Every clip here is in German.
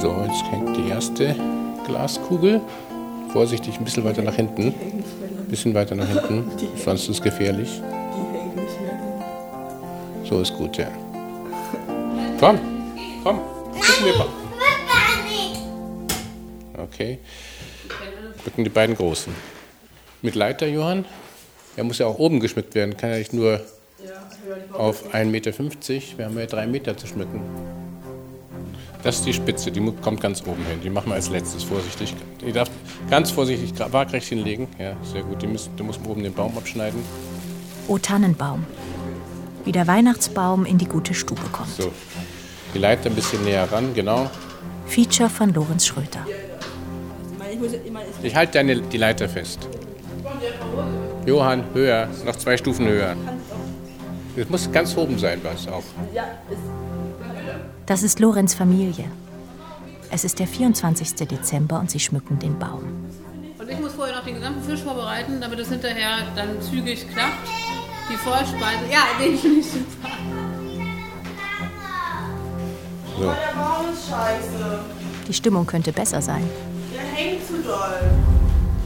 So, jetzt hängt die erste Glaskugel. Vorsichtig, ein bisschen weiter nach hinten. Ein bisschen weiter nach hinten, sonst ist es gefährlich. So ist gut, ja. Komm, komm, gucken wir mal. Okay. Rücken die beiden Großen. Mit Leiter, Johann? Er muss ja auch oben geschmückt werden, kann ja nicht nur auf 1,50 Meter. Wir haben ja drei Meter zu schmücken. Das ist die Spitze, die kommt ganz oben hin. Die machen wir als letztes vorsichtig. Die darf ganz vorsichtig waagrecht hinlegen. Ja, sehr gut. Die müssen, du musst oben den Baum abschneiden. O Tannenbaum. Wie der Weihnachtsbaum in die gute Stube kommt. So. Die Leiter ein bisschen näher ran, genau. Feature von Lorenz Schröter. Ich halte deine, die Leiter fest. Johann, höher, noch zwei Stufen höher. Es muss ganz oben sein, was auch. Das ist Lorenz Familie. Es ist der 24. Dezember und sie schmücken den Baum. Und ich muss vorher noch den gesamten Fisch vorbereiten, damit es hinterher dann zügig klappt. Die Vorspeise. Ja, den finde ich super. So. Der Baum ist scheiße. Die Stimmung könnte besser sein. Der hängt zu doll.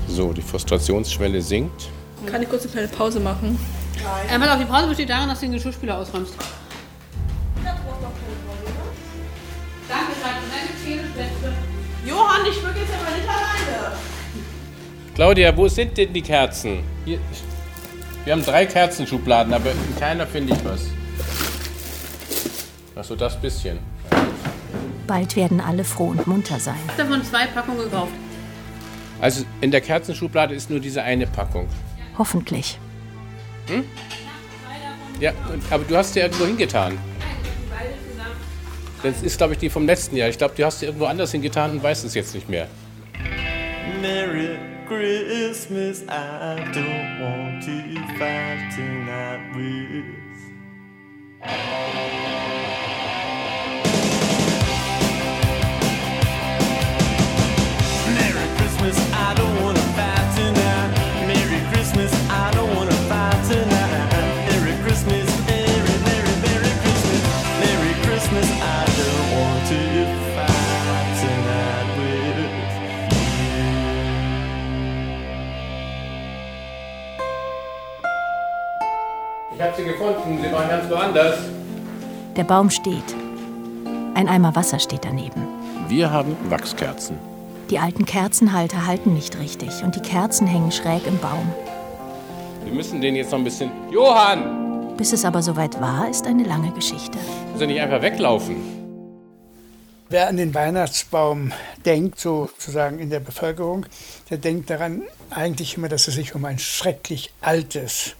So, die Frustrationsschwelle sinkt. Kann ich kurz eine kleine Pause machen? Ähm, pass auf, die Pause besteht darin, dass du den Geschirrspüler ausräumst. Johann, ich schmück jetzt aber nicht alleine. Claudia, wo sind denn die Kerzen? Hier. Wir haben drei Kerzenschubladen, aber in keiner finde ich was. Achso, das bisschen. Bald werden alle froh und munter sein. Ich habe davon zwei Packungen gekauft. Also in der Kerzenschublade ist nur diese eine Packung. Hoffentlich. Ja, und- aber du hast sie irgendwo hingetan. Das ist, glaube ich, die vom letzten Jahr. Ich glaube, du hast sie irgendwo anders hingetan und weißt es jetzt nicht mehr. Merry Christmas, I don't want to fight tonight with. I don't wanna habe sie gefunden. Sie waren ganz woanders. Der Baum steht. Ein Eimer Wasser steht daneben. Wir haben Wachskerzen. Die alten Kerzenhalter halten nicht richtig und die Kerzen hängen schräg im Baum. Wir müssen den jetzt noch ein bisschen. Johann! Bis es aber soweit war, ist eine lange Geschichte. Muss er nicht einfach weglaufen? Wer an den Weihnachtsbaum denkt, sozusagen in der Bevölkerung, der denkt daran eigentlich immer, dass es sich um ein schrecklich altes,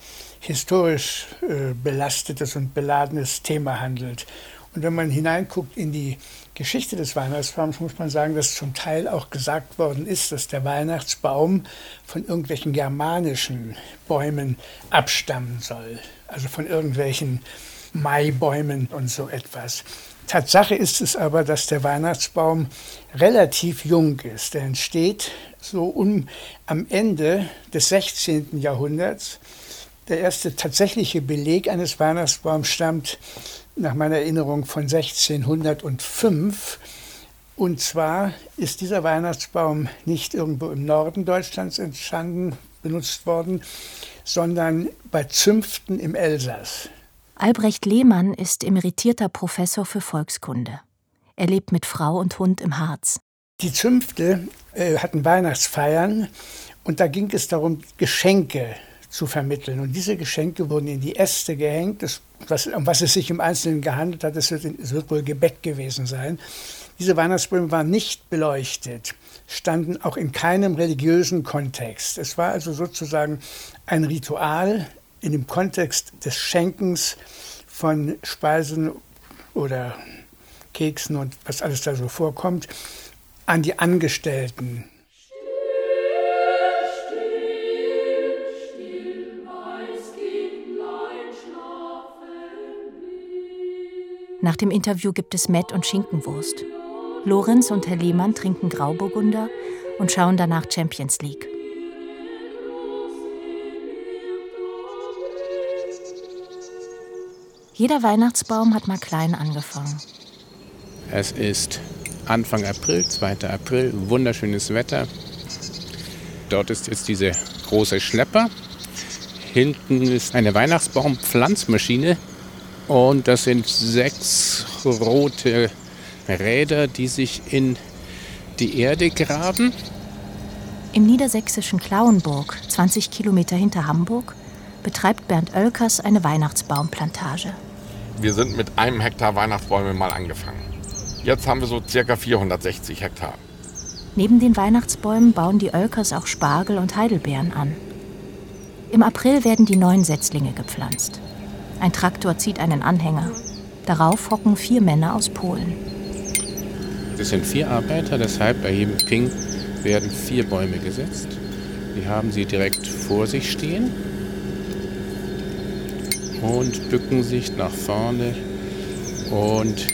historisch äh, belastetes und beladenes Thema handelt. Und wenn man hineinguckt in die Geschichte des Weihnachtsbaums, muss man sagen, dass zum Teil auch gesagt worden ist, dass der Weihnachtsbaum von irgendwelchen germanischen Bäumen abstammen soll. Also von irgendwelchen Maibäumen und so etwas. Tatsache ist es aber, dass der Weihnachtsbaum relativ jung ist. Er entsteht so um, am Ende des 16. Jahrhunderts. Der erste tatsächliche Beleg eines Weihnachtsbaums stammt nach meiner Erinnerung von 1605. Und zwar ist dieser Weihnachtsbaum nicht irgendwo im Norden Deutschlands entstanden, benutzt worden, sondern bei Zünften im Elsass. Albrecht Lehmann ist emeritierter Professor für Volkskunde. Er lebt mit Frau und Hund im Harz. Die Zünfte äh, hatten Weihnachtsfeiern und da ging es darum, Geschenke zu vermitteln. Und diese Geschenke wurden in die Äste gehängt. Das, was, um was es sich im Einzelnen gehandelt hat, es wird, wird wohl Gebäck gewesen sein. Diese Weihnachtsbäume waren nicht beleuchtet, standen auch in keinem religiösen Kontext. Es war also sozusagen ein Ritual in dem Kontext des Schenkens von Speisen oder Keksen und was alles da so vorkommt, an die Angestellten. Nach dem Interview gibt es Mett und Schinkenwurst. Lorenz und Herr Lehmann trinken Grauburgunder und schauen danach Champions League. Jeder Weihnachtsbaum hat mal klein angefangen. Es ist Anfang April, 2. April, wunderschönes Wetter. Dort ist jetzt dieser große Schlepper. Hinten ist eine Weihnachtsbaumpflanzmaschine und das sind sechs rote Räder, die sich in die Erde graben. Im niedersächsischen Klauenburg, 20 Kilometer hinter Hamburg, betreibt Bernd Oelkers eine Weihnachtsbaumplantage. Wir sind mit einem Hektar Weihnachtsbäume mal angefangen. Jetzt haben wir so circa 460 Hektar. Neben den Weihnachtsbäumen bauen die Oelkers auch Spargel und Heidelbeeren an. Im April werden die neuen Setzlinge gepflanzt. Ein Traktor zieht einen Anhänger. Darauf hocken vier Männer aus Polen. Das sind vier Arbeiter, deshalb bei jedem Ping werden vier Bäume gesetzt. Die haben sie direkt vor sich stehen und bücken sich nach vorne und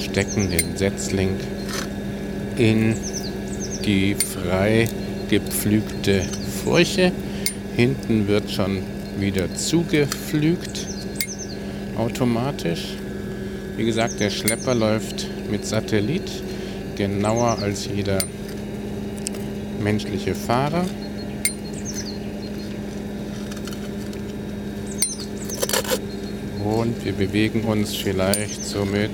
stecken den Setzling in die frei gepflügte Furche. Hinten wird schon wieder zugepflügt, automatisch. Wie gesagt, der Schlepper läuft mit Satellit, genauer als jeder menschliche Fahrer. Und wir bewegen uns vielleicht so mit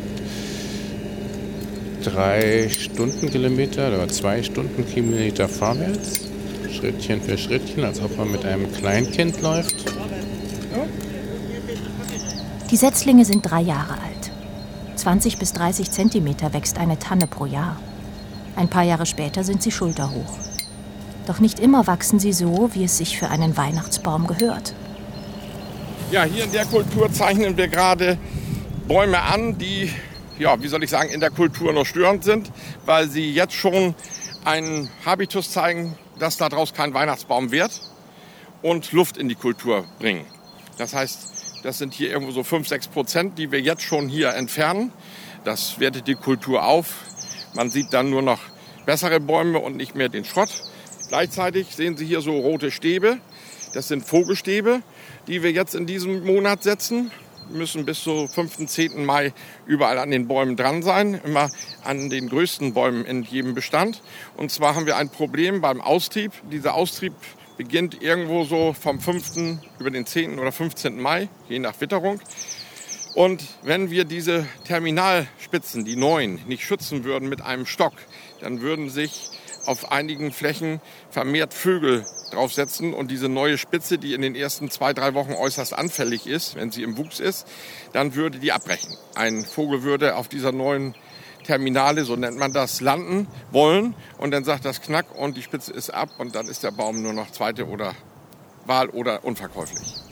drei Stundenkilometer oder zwei Stundenkilometer vorwärts. Schrittchen für Schrittchen, als ob man mit einem Kleinkind läuft. Die Setzlinge sind drei Jahre alt. 20 bis 30 Zentimeter wächst eine Tanne pro Jahr. Ein paar Jahre später sind sie schulterhoch. Doch nicht immer wachsen sie so, wie es sich für einen Weihnachtsbaum gehört. Ja, hier in der Kultur zeichnen wir gerade Bäume an, die, ja, wie soll ich sagen, in der Kultur noch störend sind, weil sie jetzt schon einen Habitus zeigen, dass daraus kein Weihnachtsbaum wird und Luft in die Kultur bringen. Das heißt, das sind hier irgendwo so 5, 6 Prozent, die wir jetzt schon hier entfernen. Das wertet die Kultur auf. Man sieht dann nur noch bessere Bäume und nicht mehr den Schrott. Gleichzeitig sehen Sie hier so rote Stäbe. Das sind Vogelstäbe, die wir jetzt in diesem Monat setzen. Wir müssen bis zum 5. 10. Mai überall an den Bäumen dran sein, immer an den größten Bäumen in jedem Bestand. Und zwar haben wir ein Problem beim Austrieb. Dieser Austrieb beginnt irgendwo so vom 5. über den 10. oder 15. Mai, je nach Witterung. Und wenn wir diese Terminalspitzen, die neuen, nicht schützen würden mit einem Stock, dann würden sich auf einigen Flächen vermehrt Vögel draufsetzen und diese neue Spitze, die in den ersten zwei, drei Wochen äußerst anfällig ist, wenn sie im Wuchs ist, dann würde die abbrechen. Ein Vogel würde auf dieser neuen Terminale, so nennt man das, landen wollen und dann sagt das Knack und die Spitze ist ab und dann ist der Baum nur noch zweite oder Wahl oder unverkäuflich.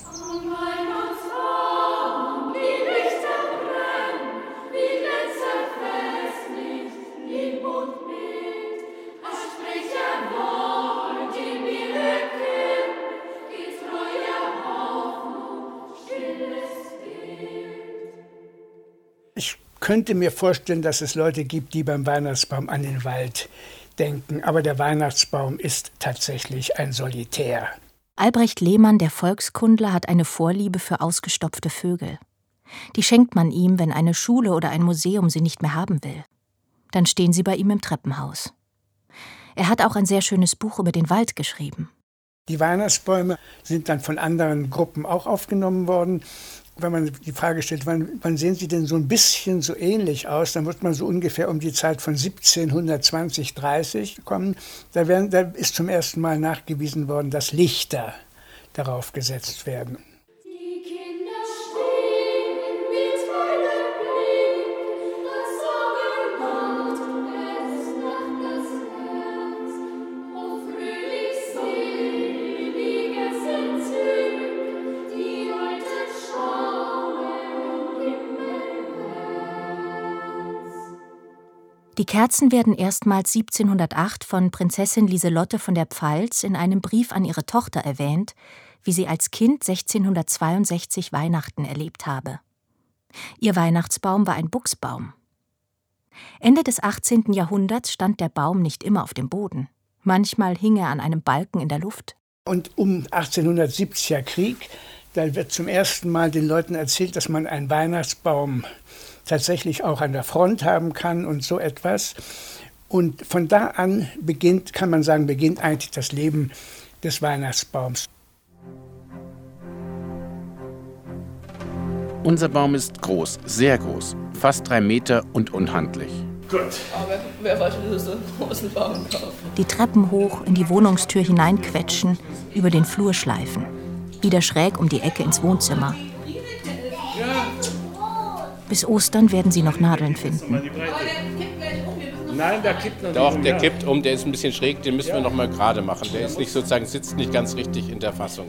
Könnte mir vorstellen, dass es Leute gibt, die beim Weihnachtsbaum an den Wald denken. Aber der Weihnachtsbaum ist tatsächlich ein Solitär. Albrecht Lehmann, der Volkskundler, hat eine Vorliebe für ausgestopfte Vögel. Die schenkt man ihm, wenn eine Schule oder ein Museum sie nicht mehr haben will. Dann stehen sie bei ihm im Treppenhaus. Er hat auch ein sehr schönes Buch über den Wald geschrieben. Die Weihnachtsbäume sind dann von anderen Gruppen auch aufgenommen worden. Wenn man die Frage stellt, wann, wann sehen sie denn so ein bisschen so ähnlich aus, dann wird man so ungefähr um die Zeit von 1720, 30 kommen. Da, werden, da ist zum ersten Mal nachgewiesen worden, dass Lichter darauf gesetzt werden. Die Kerzen werden erstmals 1708 von Prinzessin Lieselotte von der Pfalz in einem Brief an ihre Tochter erwähnt, wie sie als Kind 1662 Weihnachten erlebt habe. Ihr Weihnachtsbaum war ein Buchsbaum. Ende des 18. Jahrhunderts stand der Baum nicht immer auf dem Boden. Manchmal hing er an einem Balken in der Luft. Und um 1870er Krieg, da wird zum ersten Mal den Leuten erzählt, dass man einen Weihnachtsbaum tatsächlich auch an der Front haben kann und so etwas. Und von da an beginnt, kann man sagen, beginnt eigentlich das Leben des Weihnachtsbaums. Unser Baum ist groß, sehr groß, fast drei Meter und unhandlich. Aber wer wollte so großen Baum kaufen? Die Treppen hoch in die Wohnungstür hineinquetschen, über den Flur schleifen. Wieder schräg um die Ecke ins Wohnzimmer. Bis Ostern werden sie noch Nadeln finden. Nein, der kippt noch Doch, der kippt um, der ist ein bisschen schräg, den müssen wir noch mal gerade machen. Der ist nicht sozusagen, sitzt nicht ganz richtig in der Fassung.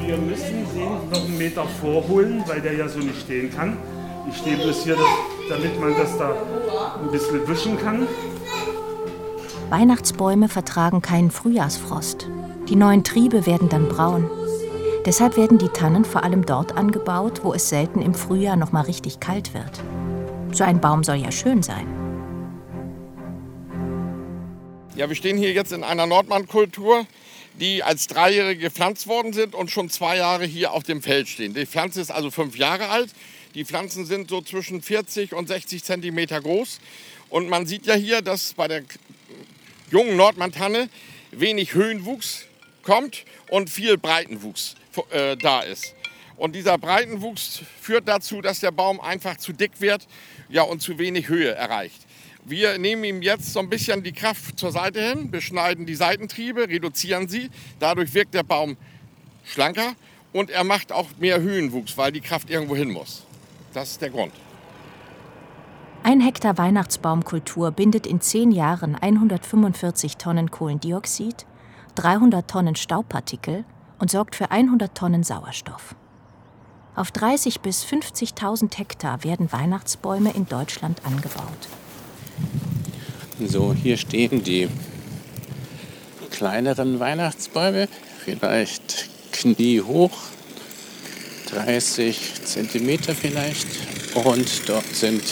Wir müssen den noch einen Meter vorholen, weil der ja so nicht stehen kann. Ich stehe bloß hier, damit man das da ein bisschen wischen kann. Weihnachtsbäume vertragen keinen Frühjahrsfrost. Die neuen Triebe werden dann braun. Deshalb werden die Tannen vor allem dort angebaut, wo es selten im Frühjahr noch mal richtig kalt wird. So ein Baum soll ja schön sein. Ja, wir stehen hier jetzt in einer Nordmann-Kultur, die als Dreijährige gepflanzt worden sind und schon zwei Jahre hier auf dem Feld stehen. Die Pflanze ist also fünf Jahre alt. Die Pflanzen sind so zwischen 40 und 60 Zentimeter groß. Und man sieht ja hier, dass bei der jungen Nordmann-Tanne wenig Höhenwuchs kommt und viel Breitenwuchs äh, da ist. Und dieser Breitenwuchs führt dazu, dass der Baum einfach zu dick wird ja, und zu wenig Höhe erreicht. Wir nehmen ihm jetzt so ein bisschen die Kraft zur Seite hin, beschneiden die Seitentriebe, reduzieren sie. Dadurch wirkt der Baum schlanker und er macht auch mehr Höhenwuchs, weil die Kraft irgendwo hin muss. Das ist der Grund. Ein Hektar Weihnachtsbaumkultur bindet in zehn Jahren 145 Tonnen Kohlendioxid, 300 Tonnen Staubpartikel und sorgt für 100 Tonnen Sauerstoff. Auf 30 bis 50.000 Hektar werden Weihnachtsbäume in Deutschland angebaut. So, hier stehen die kleineren Weihnachtsbäume, vielleicht kniehoch, 30 Zentimeter vielleicht. Und dort sind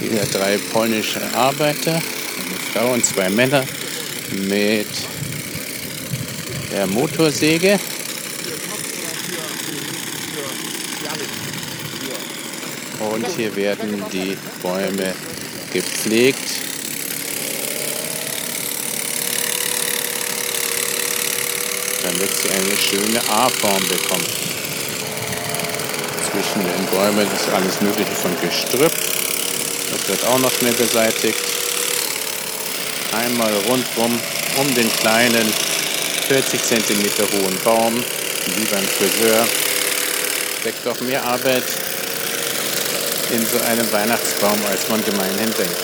wieder drei polnische Arbeiter, eine Frau und zwei Männer mit der Motorsäge. Und hier werden die Bäume gepflegt. damit sie eine schöne A-Form bekommen. Zwischen den Bäumen ist alles Mögliche von Gestrüpp. Das wird auch noch schnell beseitigt. Einmal rundrum um den kleinen 40 cm hohen Baum, wie beim Friseur. Steckt doch mehr Arbeit in so einem Weihnachtsbaum, als man gemeinhin denkt.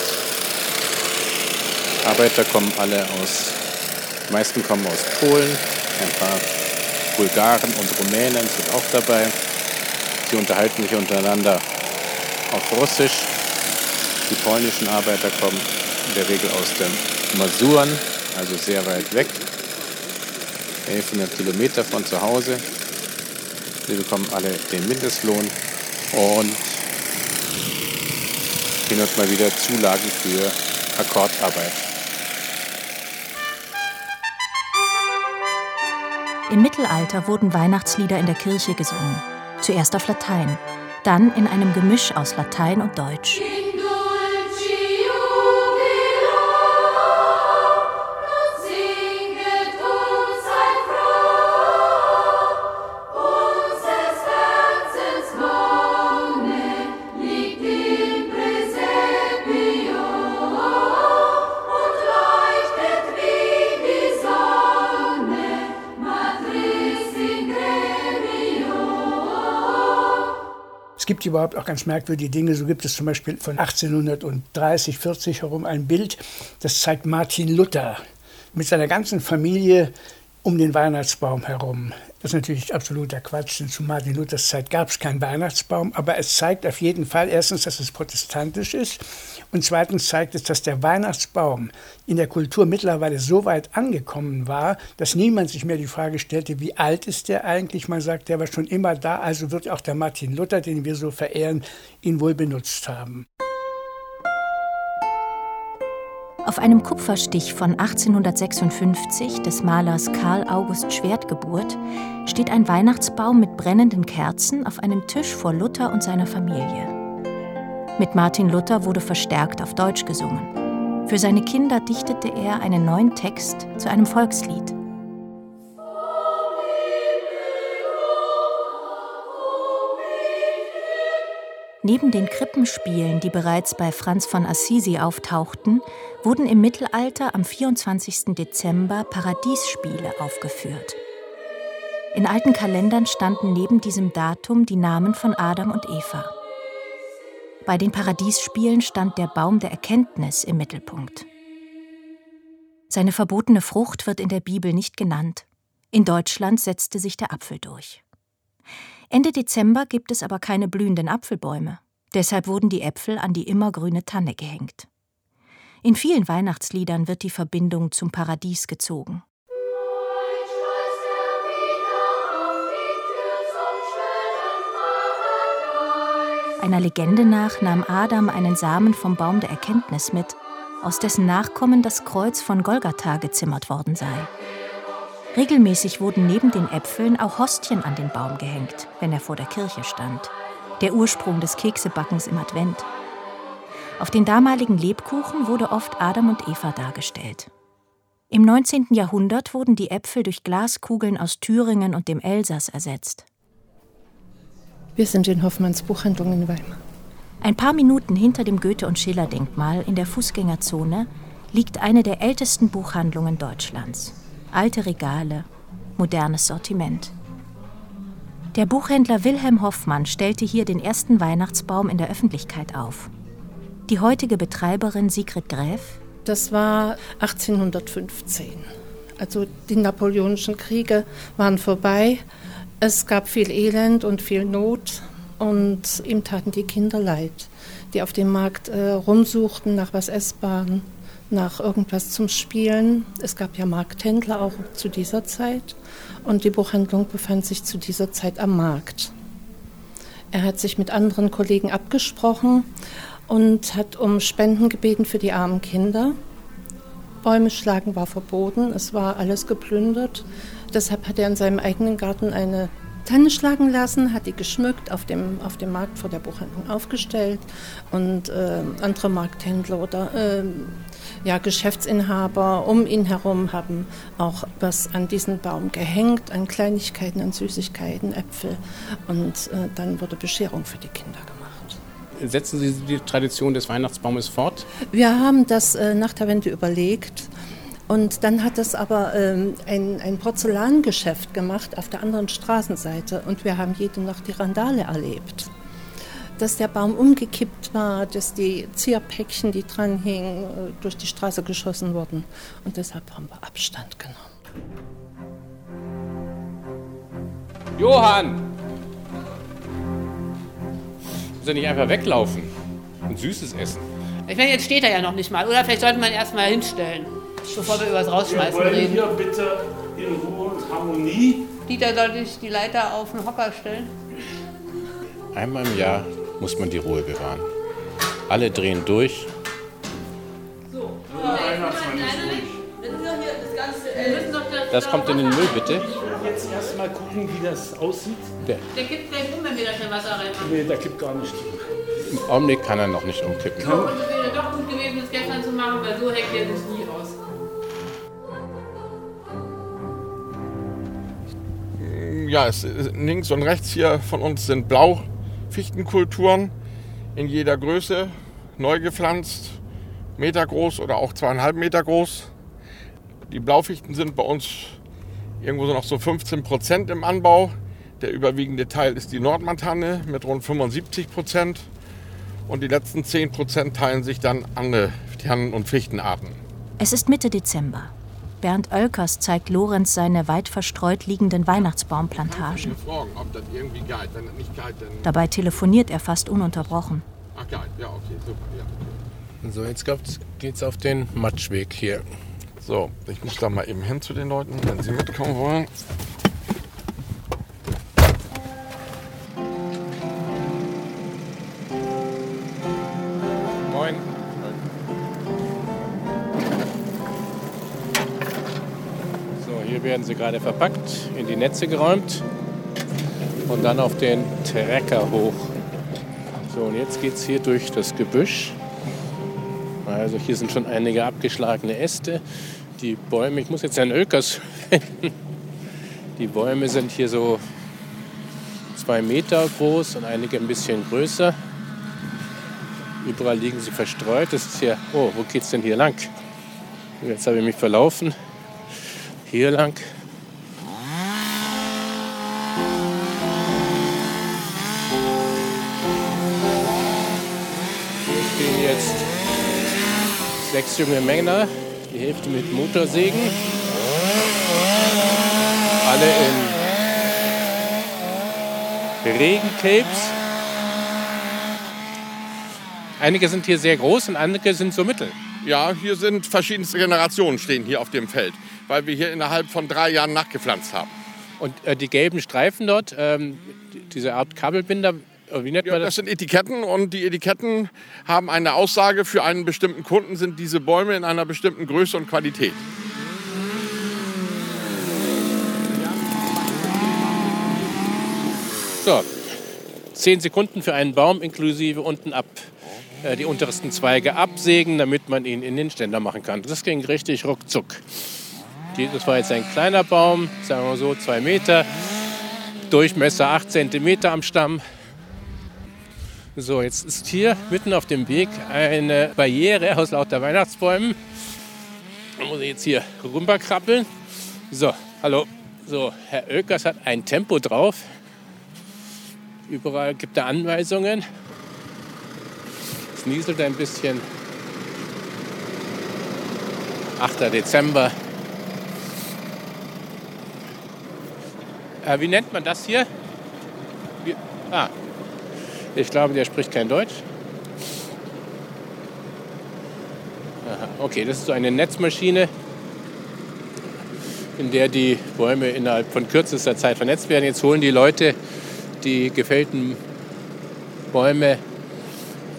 Arbeiter kommen alle aus, die meisten kommen aus Polen, ein paar Bulgaren und Rumänen sind auch dabei. Sie unterhalten sich untereinander auf Russisch. Die polnischen Arbeiter kommen in der Regel aus den Masuren, also sehr weit weg. 1100 Kilometer von zu Hause. Sie bekommen alle den Mindestlohn und hin und mal wieder Zulagen für Akkordarbeit. Im Mittelalter wurden Weihnachtslieder in der Kirche gesungen. Zuerst auf Latein, dann in einem Gemisch aus Latein und Deutsch. Gibt überhaupt auch ganz merkwürdige Dinge. So gibt es zum Beispiel von 1830, 40 herum ein Bild, das zeigt Martin Luther mit seiner ganzen Familie um den Weihnachtsbaum herum. Das ist natürlich absoluter Quatsch, denn zu Martin Luthers Zeit gab es keinen Weihnachtsbaum, aber es zeigt auf jeden Fall erstens, dass es protestantisch ist und zweitens zeigt es, dass der Weihnachtsbaum in der Kultur mittlerweile so weit angekommen war, dass niemand sich mehr die Frage stellte, wie alt ist der eigentlich? Man sagt, der war schon immer da, also wird auch der Martin Luther, den wir so verehren, ihn wohl benutzt haben. Auf einem Kupferstich von 1856 des Malers Karl August Schwertgeburt steht ein Weihnachtsbaum mit brennenden Kerzen auf einem Tisch vor Luther und seiner Familie. Mit Martin Luther wurde verstärkt auf Deutsch gesungen. Für seine Kinder dichtete er einen neuen Text zu einem Volkslied. Neben den Krippenspielen, die bereits bei Franz von Assisi auftauchten, wurden im Mittelalter am 24. Dezember Paradiesspiele aufgeführt. In alten Kalendern standen neben diesem Datum die Namen von Adam und Eva. Bei den Paradiesspielen stand der Baum der Erkenntnis im Mittelpunkt. Seine verbotene Frucht wird in der Bibel nicht genannt. In Deutschland setzte sich der Apfel durch. Ende Dezember gibt es aber keine blühenden Apfelbäume. Deshalb wurden die Äpfel an die immergrüne Tanne gehängt. In vielen Weihnachtsliedern wird die Verbindung zum Paradies gezogen. Einer Legende nach nahm Adam einen Samen vom Baum der Erkenntnis mit, aus dessen Nachkommen das Kreuz von Golgatha gezimmert worden sei. Regelmäßig wurden neben den Äpfeln auch Hostien an den Baum gehängt, wenn er vor der Kirche stand. Der Ursprung des Keksebackens im Advent. Auf den damaligen Lebkuchen wurde oft Adam und Eva dargestellt. Im 19. Jahrhundert wurden die Äpfel durch Glaskugeln aus Thüringen und dem Elsass ersetzt. Wir sind in Hoffmanns Buchhandlung in Weimar. Ein paar Minuten hinter dem Goethe- und Schiller-Denkmal in der Fußgängerzone liegt eine der ältesten Buchhandlungen Deutschlands. Alte Regale, modernes Sortiment. Der Buchhändler Wilhelm Hoffmann stellte hier den ersten Weihnachtsbaum in der Öffentlichkeit auf. Die heutige Betreiberin Sigrid Gräf Das war 1815. Also die napoleonischen Kriege waren vorbei. Es gab viel Elend und viel Not und ihm taten die Kinder leid, die auf dem Markt äh, rumsuchten nach was Essbaren, nach irgendwas zum Spielen. Es gab ja Markthändler auch zu dieser Zeit und die Buchhandlung befand sich zu dieser Zeit am Markt. Er hat sich mit anderen Kollegen abgesprochen und hat um Spenden gebeten für die armen Kinder. Bäume schlagen war verboten, es war alles geplündert. Deshalb hat er in seinem eigenen Garten eine Tanne schlagen lassen, hat die geschmückt, auf dem, auf dem Markt vor der Buchhandlung aufgestellt und äh, andere Markthändler oder äh, ja, Geschäftsinhaber um ihn herum haben auch was an diesen Baum gehängt, an Kleinigkeiten, an Süßigkeiten, Äpfel und äh, dann wurde Bescherung für die Kinder gemacht. Setzen Sie die Tradition des Weihnachtsbaumes fort? Wir haben das äh, nach der Wende überlegt. Und dann hat es aber ähm, ein, ein Porzellangeschäft gemacht auf der anderen Straßenseite und wir haben jede Nacht die Randale erlebt. Dass der Baum umgekippt war, dass die Zierpäckchen, die dran hingen, äh, durch die Straße geschossen wurden. Und deshalb haben wir Abstand genommen. Johann! Muss er nicht einfach weglaufen und Süßes essen? Ich meine, jetzt steht er ja noch nicht mal. Oder vielleicht sollte man erst mal hinstellen, bevor wir über das Wir Rausschmeißen wollen reden. hier bitte in Ruhe und Harmonie. Dieter, sollte ich die Leiter auf den Hocker stellen? Einmal im Jahr muss man die Ruhe bewahren. Alle drehen durch. Das kommt in den Müll, bitte. Jetzt erst mal gucken, wie das aussieht. Der, Der kippt gleich um, wenn wir da kein Wasser reinmachen. Nee, da gibt gar nicht. Im Augenblick kann er noch nicht umkippen. So, und es wäre doch gut gewesen, das gestern zu machen, weil so hängt der sich nie aus. Ja, es, links und rechts hier von uns sind Blaufichtenkulturen in jeder Größe, neu gepflanzt, Meter groß oder auch zweieinhalb Meter groß. Die Blaufichten sind bei uns irgendwo so noch so 15 Prozent im Anbau. Der überwiegende Teil ist die Nordmantanne mit rund 75 Prozent. Und die letzten 10 Prozent teilen sich dann andere Tannen- und Fichtenarten. Es ist Mitte Dezember. Bernd Oelkers zeigt Lorenz seine weit verstreut liegenden Weihnachtsbaumplantagen. fragen, ob das irgendwie geht. Wenn das nicht geht, dann. Dabei telefoniert er fast ununterbrochen. Ach, geht. Ja, okay, super. Ja. So, jetzt geht's auf den Matschweg hier. So, ich muss da mal eben hin zu den Leuten, wenn sie mitkommen wollen. Werden sie gerade verpackt, in die Netze geräumt und dann auf den Trecker hoch So, und jetzt geht es hier durch das Gebüsch. Also hier sind schon einige abgeschlagene Äste. Die Bäume, ich muss jetzt Herrn Oelkers finden. Die Bäume sind hier so zwei Meter groß und einige ein bisschen größer. Überall liegen sie verstreut. Das ist hier, oh, wo geht's denn hier lang? Jetzt habe ich mich verlaufen. Hier lang. Hier stehen jetzt sechs junge Männer, die Hälfte mit Motorsägen. Alle in Regencapes. Einige sind hier sehr groß und andere sind so mittel. Ja, hier sind verschiedenste Generationen stehen hier auf dem Feld, weil wir hier innerhalb von drei Jahren nachgepflanzt haben. Und äh, die gelben Streifen dort, ähm, diese Art Kabelbinder, äh, wie nennt Ja, man das das? sind Etiketten und die Etiketten haben eine Aussage für einen bestimmten Kunden, sind diese Bäume in einer bestimmten Größe und Qualität. So, zehn Sekunden für einen Baum inklusive unten ab äh, die untersten Zweige absägen, damit man ihn in den Ständer machen kann. Das ging richtig ruckzuck. Das war jetzt ein kleiner Baum, sagen wir so zwei Meter, Durchmesser 8 Zentimeter am Stamm. So, jetzt ist hier mitten auf dem Weg eine Barriere aus lauter Weihnachtsbäumen. Da muss ich jetzt hier rüberkrabbeln. So, hallo. So, Herr Oelkers hat ein Tempo drauf. Überall gibt er Anweisungen. Es nieselt ein bisschen. 8. Dezember. Äh, wie nennt man das hier? Wie, ah, ich glaube, der spricht kein Deutsch. Aha, okay, das ist so eine Netzmaschine, in der die Bäume innerhalb von kürzester Zeit vernetzt werden. Jetzt holen die Leute die gefällten Bäume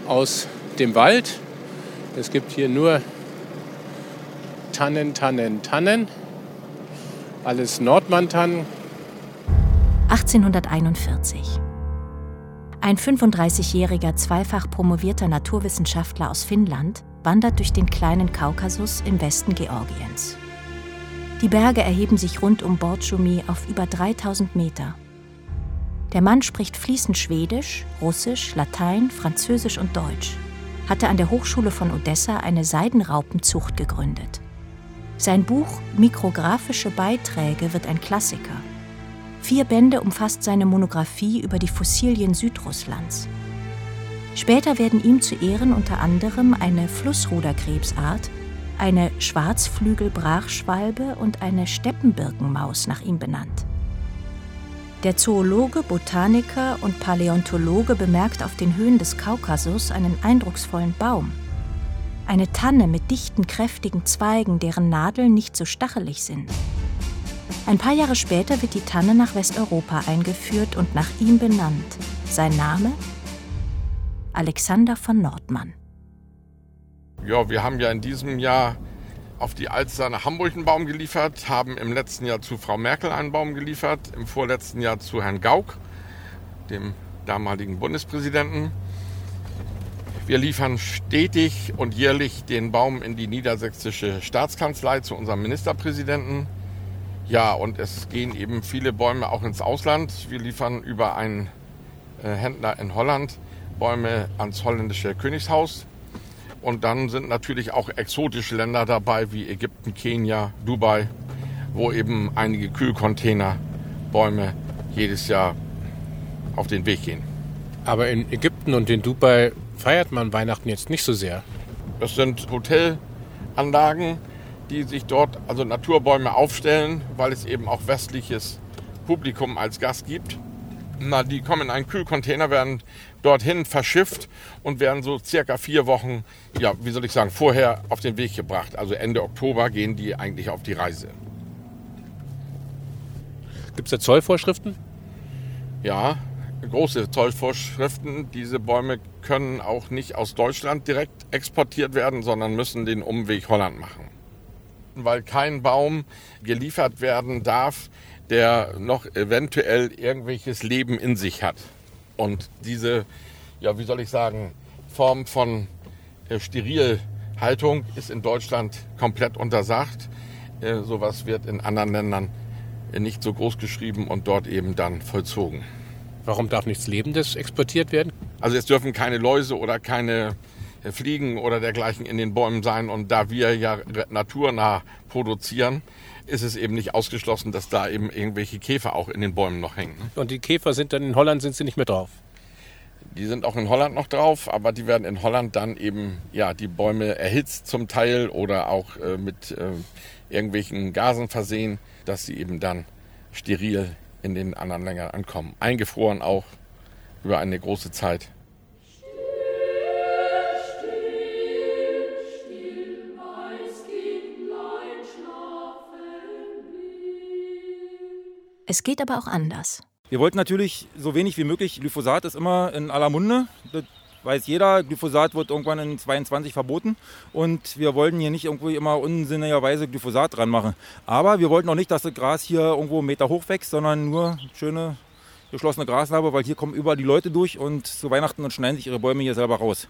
aus dem Wald. Es gibt hier nur Tannen, Tannen, Tannen. Alles Nordmann-Tannen. 1841. Ein 35-jähriger zweifach promovierter Naturwissenschaftler aus Finnland wandert durch den kleinen Kaukasus im Westen Georgiens. Die Berge erheben sich rund um Bordschumy auf über 3000 Meter. Der Mann spricht fließend Schwedisch, Russisch, Latein, Französisch und Deutsch, hatte an der Hochschule von Odessa eine Seidenraupenzucht gegründet. Sein Buch Mikrographische Beiträge wird ein Klassiker. Vier Bände umfasst seine Monographie über die Fossilien Südrusslands. Später werden ihm zu Ehren unter anderem eine Flussruderkrebsart, eine Schwarzflügelbrachschwalbe und eine Steppenbirkenmaus nach ihm benannt. Der Zoologe, Botaniker und Paläontologe bemerkt auf den Höhen des Kaukasus einen eindrucksvollen Baum. Eine Tanne mit dichten, kräftigen Zweigen, deren Nadeln nicht so stachelig sind. Ein paar Jahre später wird die Tanne nach Westeuropa eingeführt und nach ihm benannt. Sein Name? Alexander von Nordmann. Ja, wir haben ja in diesem Jahr auf die Alster nach Hamburg einen Baum geliefert, haben im letzten Jahr zu Frau Merkel einen Baum geliefert, im vorletzten Jahr zu Herrn Gauck, dem damaligen Bundespräsidenten. Wir liefern stetig und jährlich den Baum in die niedersächsische Staatskanzlei zu unserem Ministerpräsidenten. Ja, und es gehen eben viele Bäume auch ins Ausland. Wir liefern über einen äh, Händler in Holland Bäume ans holländische Königshaus. Und dann sind natürlich auch exotische Länder dabei, wie Ägypten, Kenia, Dubai, wo eben einige Kühlcontainer Bäume jedes Jahr auf den Weg gehen. Aber in Ägypten und in Dubai feiert man Weihnachten jetzt nicht so sehr. Das sind Hotelanlagen, die sich dort also Naturbäume aufstellen, weil es eben auch westliches Publikum als Gast gibt. Na, die kommen in einen Kühlcontainer, werden dorthin verschifft und werden so circa vier Wochen, ja, wie soll ich sagen, vorher auf den Weg gebracht. Also Ende Oktober gehen die eigentlich auf die Reise. Gibt es da Zollvorschriften? Ja, große Zollvorschriften. Diese Bäume können auch nicht aus Deutschland direkt exportiert werden, sondern müssen den Umweg Holland machen. Weil kein Baum geliefert werden darf, der noch eventuell irgendwelches Leben in sich hat. Und diese ja, wie soll ich sagen, Form von äh, Sterilhaltung ist in Deutschland komplett untersagt. Äh, sowas wird in anderen Ländern äh, nicht so groß geschrieben und dort eben dann vollzogen. Warum darf nichts Lebendes exportiert werden? Also es dürfen keine Läuse oder keine Fliegen oder dergleichen in den Bäumen sein. Und da wir ja naturnah produzieren, ist es eben nicht ausgeschlossen, dass da eben irgendwelche Käfer auch in den Bäumen noch hängen. ne? Und die Käfer sind dann in Holland sind sie nicht mehr drauf. Die sind auch in Holland noch drauf, aber die werden in Holland dann eben, ja, die Bäume erhitzt zum Teil oder auch äh, mit äh, irgendwelchen Gasen versehen, dass sie eben dann steril in den anderen Ländern ankommen. Eingefroren auch über eine große Zeit. Es geht aber auch anders. Wir wollten natürlich so wenig wie möglich. Glyphosat ist immer in aller Munde. Das weiß jeder. Glyphosat wird irgendwann in 22 verboten. Und wir wollten hier nicht irgendwie immer unsinnigerweise Glyphosat dran machen. Aber wir wollten auch nicht, dass das Gras hier irgendwo einen Meter hoch wächst, sondern nur schöne geschlossene Grasnarbe, weil hier kommen überall die Leute durch und zu Weihnachten und schneiden sich ihre Bäume hier selber raus.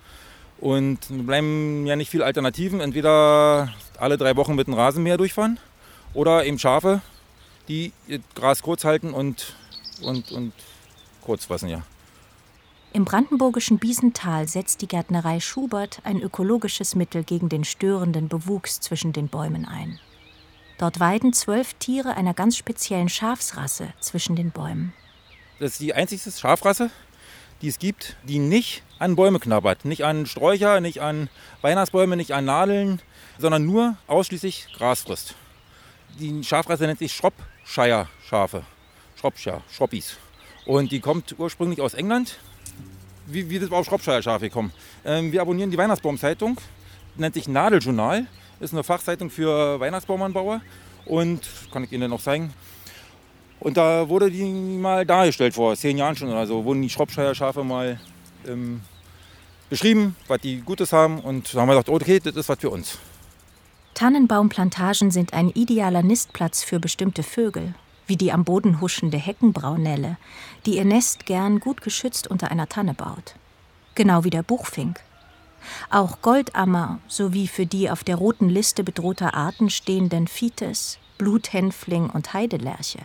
Und bleiben ja nicht viele Alternativen. Entweder alle drei Wochen mit einem Rasenmäher durchfahren oder eben Schafe, die Gras kurz halten und, und, und kurz fassen, ja. Im brandenburgischen Biesental setzt die Gärtnerei Schubert ein ökologisches Mittel gegen den störenden Bewuchs zwischen den Bäumen ein. Dort weiden zwölf Tiere einer ganz speziellen Schafsrasse zwischen den Bäumen. Das ist die einzigste Schafrasse, die es gibt, die nicht an Bäume knabbert. Nicht an Sträucher, nicht an Weihnachtsbäume, nicht an Nadeln, sondern nur ausschließlich Gras frisst. Die Schafrasse nennt sich Shropshire-Schafe. Shropshire, Shroppies. Und die kommt ursprünglich aus England. Wie, wie das auf Shropshire-Schafe kommen. Ähm, wir abonnieren die Weihnachtsbaumzeitung, nennt sich Nadeljournal. Ist eine Fachzeitung für Weihnachtsbaumanbauer. Und kann ich Ihnen noch zeigen. Und da wurde die mal dargestellt vor zehn Jahren schon oder so, wurden die Shropshire-Schafe mal ähm, beschrieben, was die Gutes haben. Und da haben wir gedacht, okay, das ist was für uns. Tannenbaumplantagen sind ein idealer Nistplatz für bestimmte Vögel, wie die am Boden huschende Heckenbraunelle, die ihr Nest gern gut geschützt unter einer Tanne baut. Genau wie der Buchfink. Auch Goldammer sowie für die auf der roten Liste bedrohter Arten stehenden Fites, Bluthänfling und Heidelerche.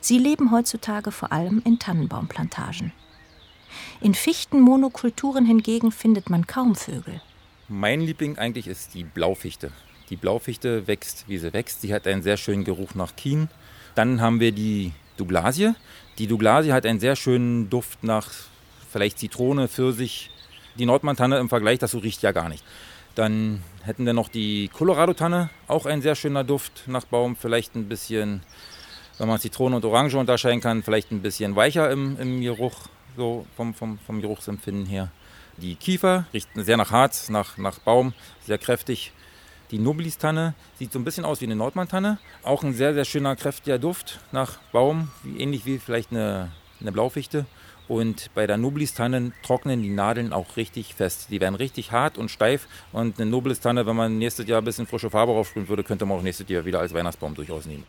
Sie leben heutzutage vor allem in Tannenbaumplantagen. In Fichtenmonokulturen hingegen findet man kaum Vögel. Mein Liebling eigentlich ist die Blaufichte. Die Blaufichte wächst, wie sie wächst. Sie hat einen sehr schönen Geruch nach Kien. Dann haben wir die Douglasie. Die Douglasie hat einen sehr schönen Duft nach vielleicht Zitrone, Pfirsich. Die Nordmantanne im Vergleich dazu riecht ja gar nicht. Dann hätten wir noch die Colorado-Tanne, auch ein sehr schöner Duft nach Baum. Vielleicht ein bisschen, wenn man Zitrone und Orange unterscheiden kann, vielleicht ein bisschen weicher im, im Geruch, so vom, vom, vom Geruchsempfinden her. Die Kiefer riecht sehr nach Harz, nach, nach Baum, sehr kräftig. Die Nobilis-Tanne sieht so ein bisschen aus wie eine Nordmann-Tanne. Auch ein sehr, sehr schöner, kräftiger Duft nach Baum, ähnlich wie vielleicht eine, eine Blaufichte. Und bei der Nobilis-Tanne trocknen die Nadeln auch richtig fest. Die werden richtig hart und steif. Und eine Nobilis-Tanne, wenn man nächstes Jahr ein bisschen frische Farbe raufsprühen würde, könnte man auch nächstes Jahr wieder als Weihnachtsbaum durchaus nehmen.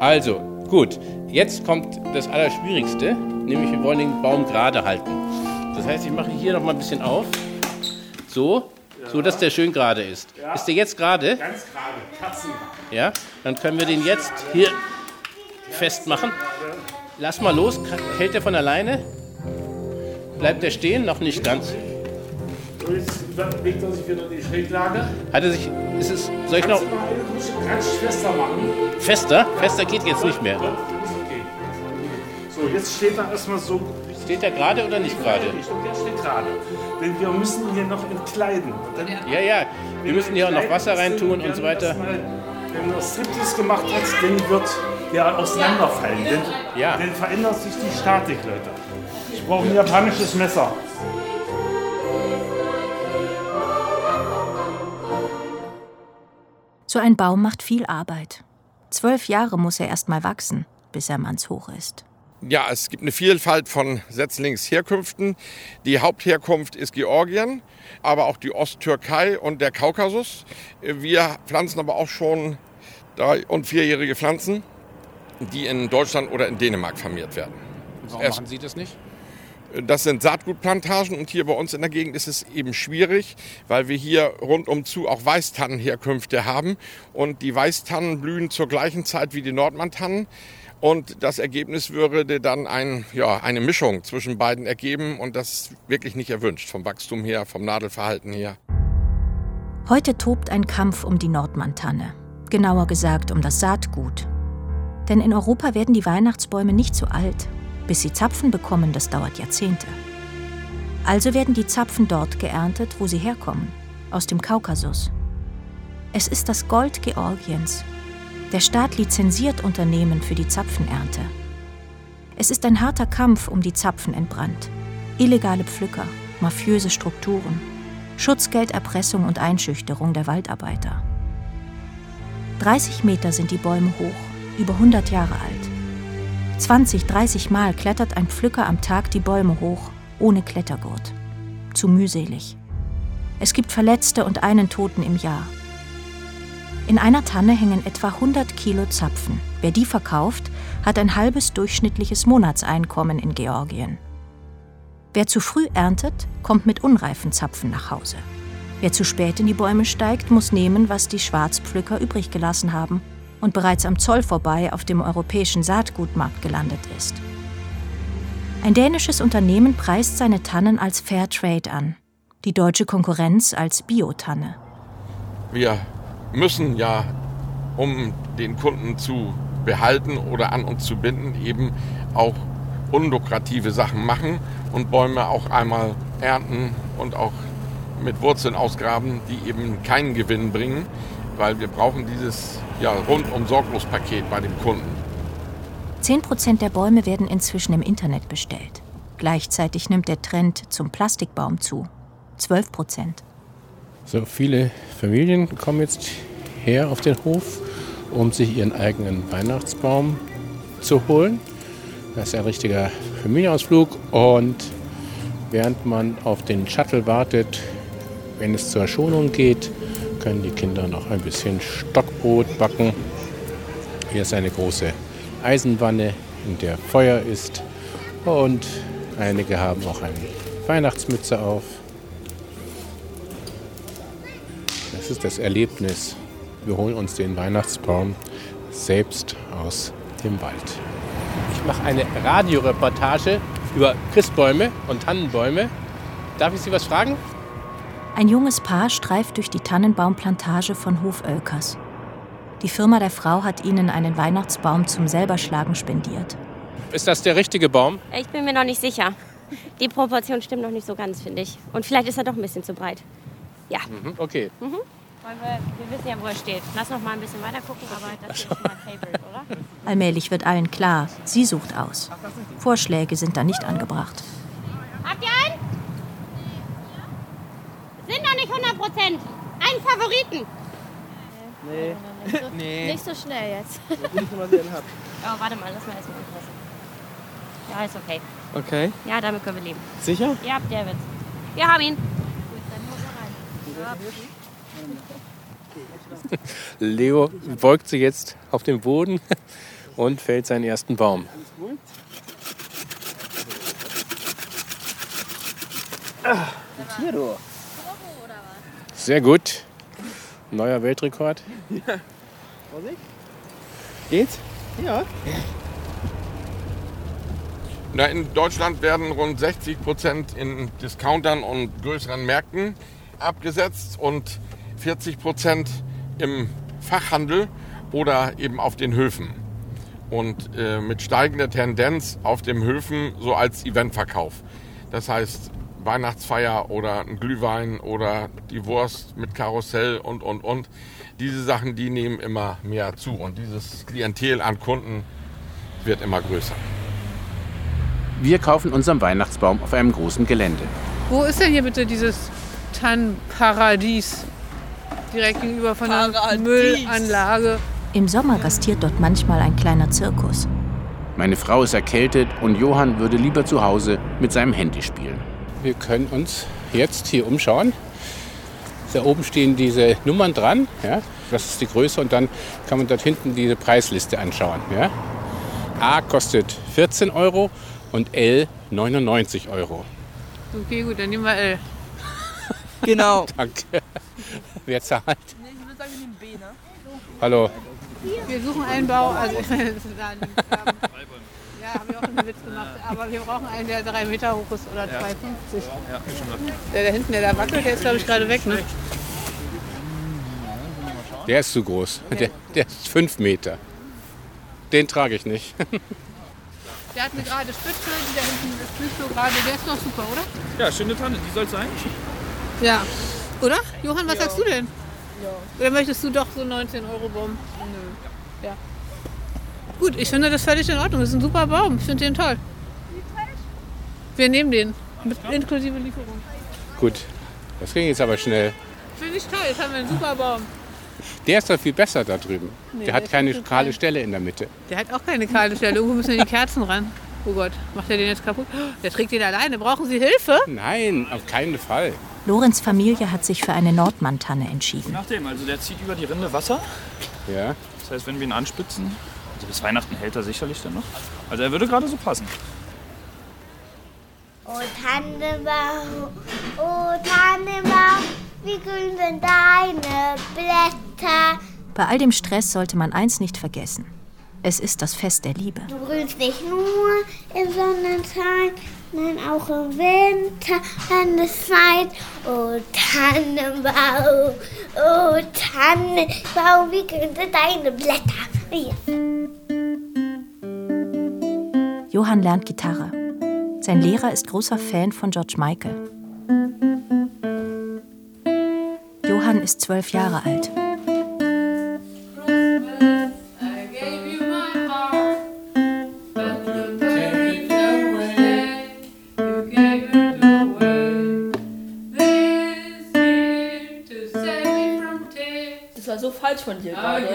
Also, gut. Jetzt kommt das Allerschwierigste, nämlich wir wollen den Baum gerade halten. Das heißt, ich mache hier noch mal ein bisschen auf. So, so dass der schön gerade ist. Ist der jetzt gerade? Ganz gerade, Katzen. Ja, dann können wir den jetzt hier festmachen. Lass mal los. Hält er von alleine? Bleibt er stehen? Noch nicht ganz. So, jetzt bewegt er sich wieder in die Schräglage. Hat er sich. Ist es, soll ich noch Kannst fester machen? fester? Fester geht jetzt nicht mehr. So, jetzt steht er erstmal so. Steht er gerade oder nicht gerade? Jetzt steht gerade. Denn wir müssen hier noch entkleiden. Ja, ja. Wir müssen hier auch noch Wasser reintun und so weiter. Wenn er Striptease gemacht hat, dann wird der auseinanderfallen. Denn, Ja. dann verändert sich die Statik, Leute. Ich brauche ein japanisches Messer. So ein Baum macht viel Arbeit. Zwölf Jahre muss er erst mal wachsen, bis er mannshoch ist. Ja, es gibt eine Vielfalt von Setzlingsherkünften. Die Hauptherkunft ist Georgien, aber auch die Osttürkei und der Kaukasus. Wir pflanzen aber auch schon drei- und vierjährige Pflanzen, die in Deutschland oder in Dänemark vermehrt werden. Warum es- machen Sie das nicht? Das sind Saatgutplantagen und hier bei uns in der Gegend ist es eben schwierig, weil wir hier rundum zu auch Weißtannenherkünfte haben und die Weißtannen blühen zur gleichen Zeit wie die Nordmantannen und das Ergebnis würde dann ein, ja, eine Mischung zwischen beiden ergeben und das ist wirklich nicht erwünscht vom Wachstum her, vom Nadelverhalten her. Heute tobt ein Kampf um die Nordmantanne, genauer gesagt um das Saatgut. Denn in Europa werden die Weihnachtsbäume nicht so alt. Bis sie Zapfen bekommen, das dauert Jahrzehnte. Also werden die Zapfen dort geerntet, wo sie herkommen, aus dem Kaukasus. Es ist das Gold Georgiens. Der Staat lizenziert Unternehmen für die Zapfenernte. Es ist ein harter Kampf um die Zapfen entbrannt. Illegale Pflücker, mafiöse Strukturen, Schutzgelderpressung und Einschüchterung der Waldarbeiter. 30 Meter sind die Bäume hoch, über 100 Jahre alt. 20, 30 Mal klettert ein Pflücker am Tag die Bäume hoch, ohne Klettergurt. Zu mühselig. Es gibt Verletzte und einen Toten im Jahr. In einer Tanne hängen etwa 100 Kilo Zapfen. Wer die verkauft, hat ein halbes durchschnittliches Monatseinkommen in Georgien. Wer zu früh erntet, kommt mit unreifen Zapfen nach Hause. Wer zu spät in die Bäume steigt, muss nehmen, was die Schwarzpflücker übrig gelassen haben und bereits am Zoll vorbei auf dem europäischen Saatgutmarkt gelandet ist. Ein dänisches Unternehmen preist seine Tannen als Fairtrade an, die deutsche Konkurrenz als Biotanne. Wir müssen ja, um den Kunden zu behalten oder an uns zu binden, eben auch unlukrative Sachen machen und Bäume auch einmal ernten und auch mit Wurzeln ausgraben, die eben keinen Gewinn bringen, weil wir brauchen dieses ja, rundum sorglos Paket bei dem Kunden. 10% der Bäume werden inzwischen im Internet bestellt. Gleichzeitig nimmt der Trend zum Plastikbaum zu. 12%. So viele Familien kommen jetzt her auf den Hof, um sich ihren eigenen Weihnachtsbaum zu holen. Das ist ein richtiger Familienausflug und während man auf den Shuttle wartet, wenn es zur Schonung geht, können die Kinder noch ein bisschen Stockbrot backen. Hier ist eine große Eisenwanne, in der Feuer ist und einige haben auch eine Weihnachtsmütze auf. Das ist das Erlebnis. Wir holen uns den Weihnachtsbaum selbst aus dem Wald. Ich mache eine Radioreportage über Christbäume und Tannenbäume. Darf ich Sie was fragen? Ein junges Paar streift durch die Tannenbaumplantage von Hof Oelkers. Die Firma der Frau hat ihnen einen Weihnachtsbaum zum Selberschlagen spendiert. Ist das der richtige Baum? Ich bin mir noch nicht sicher. Die Proportion stimmt noch nicht so ganz, finde ich. Und vielleicht ist er doch ein bisschen zu breit. Ja. Mhm, okay. Mhm. Wir, wir wissen ja, wo er steht. Lass noch mal ein bisschen weiter gucken, aber das ist mein Favorite, oder? Allmählich wird allen klar, sie sucht aus. Vorschläge sind da nicht angebracht. Habt ihr einen? Sind noch nicht 100 Prozent. Einen Favoriten. Nee. Nicht so, Nee. nicht so schnell jetzt. hab. Oh, warte mal, lass mal erstmal anpassen. Ja, ist okay. Okay. Ja, damit können wir leben. Sicher? Ja, der wird's. Wir haben ihn. Leo beugt sich jetzt auf den Boden und fällt seinen ersten Baum. Sehr gut. Neuer Weltrekord. Ja. Vorsicht. Geht's? Ja. Na, in Deutschland werden rund 60 Prozent in Discountern und größeren Märkten abgesetzt und 40 Prozent im Fachhandel oder eben auf den Höfen. Und äh, mit steigender Tendenz auf den Höfen so als Eventverkauf. Das heißt Weihnachtsfeier oder ein Glühwein oder die Wurst mit Karussell und, und, und. Diese Sachen, die nehmen immer mehr zu und dieses Klientel an Kunden wird immer größer. Wir kaufen unseren Weihnachtsbaum auf einem großen Gelände. Wo ist denn hier bitte dieses Tannenparadies? Direkt gegenüber von der Paradies. Müllanlage. Im Sommer gastiert dort manchmal ein kleiner Zirkus. Meine Frau ist erkältet und Johann würde lieber zu Hause mit seinem Handy spielen. Wir können uns jetzt hier umschauen. Da oben stehen diese Nummern dran. Ja? Das ist die Größe und dann kann man dort hinten diese Preisliste anschauen. Ja? A kostet 14 Euro Und L 99 Euro. Okay, gut, dann nehmen wir L. Genau. Danke. Wer zahlt? Ich würde sagen, wir nehmen B, ne? Hallo. Wir suchen einen Bau, also ich meine, das ist da nicht, ähm, ja, habe ich auch schon einen Witz gemacht, aber wir brauchen einen, der drei Meter hoch ist oder 2,50. Der da hinten, der da wackelt, der ist glaube ich gerade weg, ne? Der ist zu groß. Der, der ist fünf Meter. Den trage ich nicht. Der hat eine gerade Spitze, die da hinten das Bild so gerade, der ist doch super, oder? Ja, schöne Tanne, die soll sein. Ja. Oder? Johann, was sagst du denn? Oder möchtest du doch so 19 Euro Baum? Nö. Ja. Gut, ich finde das völlig in Ordnung. Das ist ein super Baum. Ich finde den toll. Wir nehmen den. Mit inklusive Lieferung. Gut, das ging jetzt aber schnell. Finde ich toll. Jetzt haben wir einen super Baum. Der ist doch viel besser da drüben. Nee, der hat keine kahle klein. Stelle in der Mitte. Der hat auch keine kahle Stelle. Irgendwo müssen die Kerzen ran. Oh Gott, macht er den jetzt kaputt? Der trägt den alleine. Brauchen Sie Hilfe? Nein, auf keinen Fall. Lorenz Familie hat sich für eine Nordmann-Tanne entschieden. Nachdem, also der zieht über die Rinde Wasser. Ja. Das heißt, wenn wir ihn anspitzen, also bis Weihnachten hält er sicherlich dann noch. Also er würde gerade so passen. Oh Tannenbaum, oh Tannenbaum, wie grün sind deine Blätter. Bei all dem Stress sollte man eins nicht vergessen. Es ist das Fest der Liebe. Du grünst nicht nur im Sonnenschein, nein auch im Winter, wenn es schneit. Oh Tannenbaum, oh Tannenbaum, wie sind deine Blätter. Ja. Johann lernt Gitarre. Sein Lehrer ist großer Fan von George Michael. Johann ist zwölf Jahre alt. Falsch von dir gerade.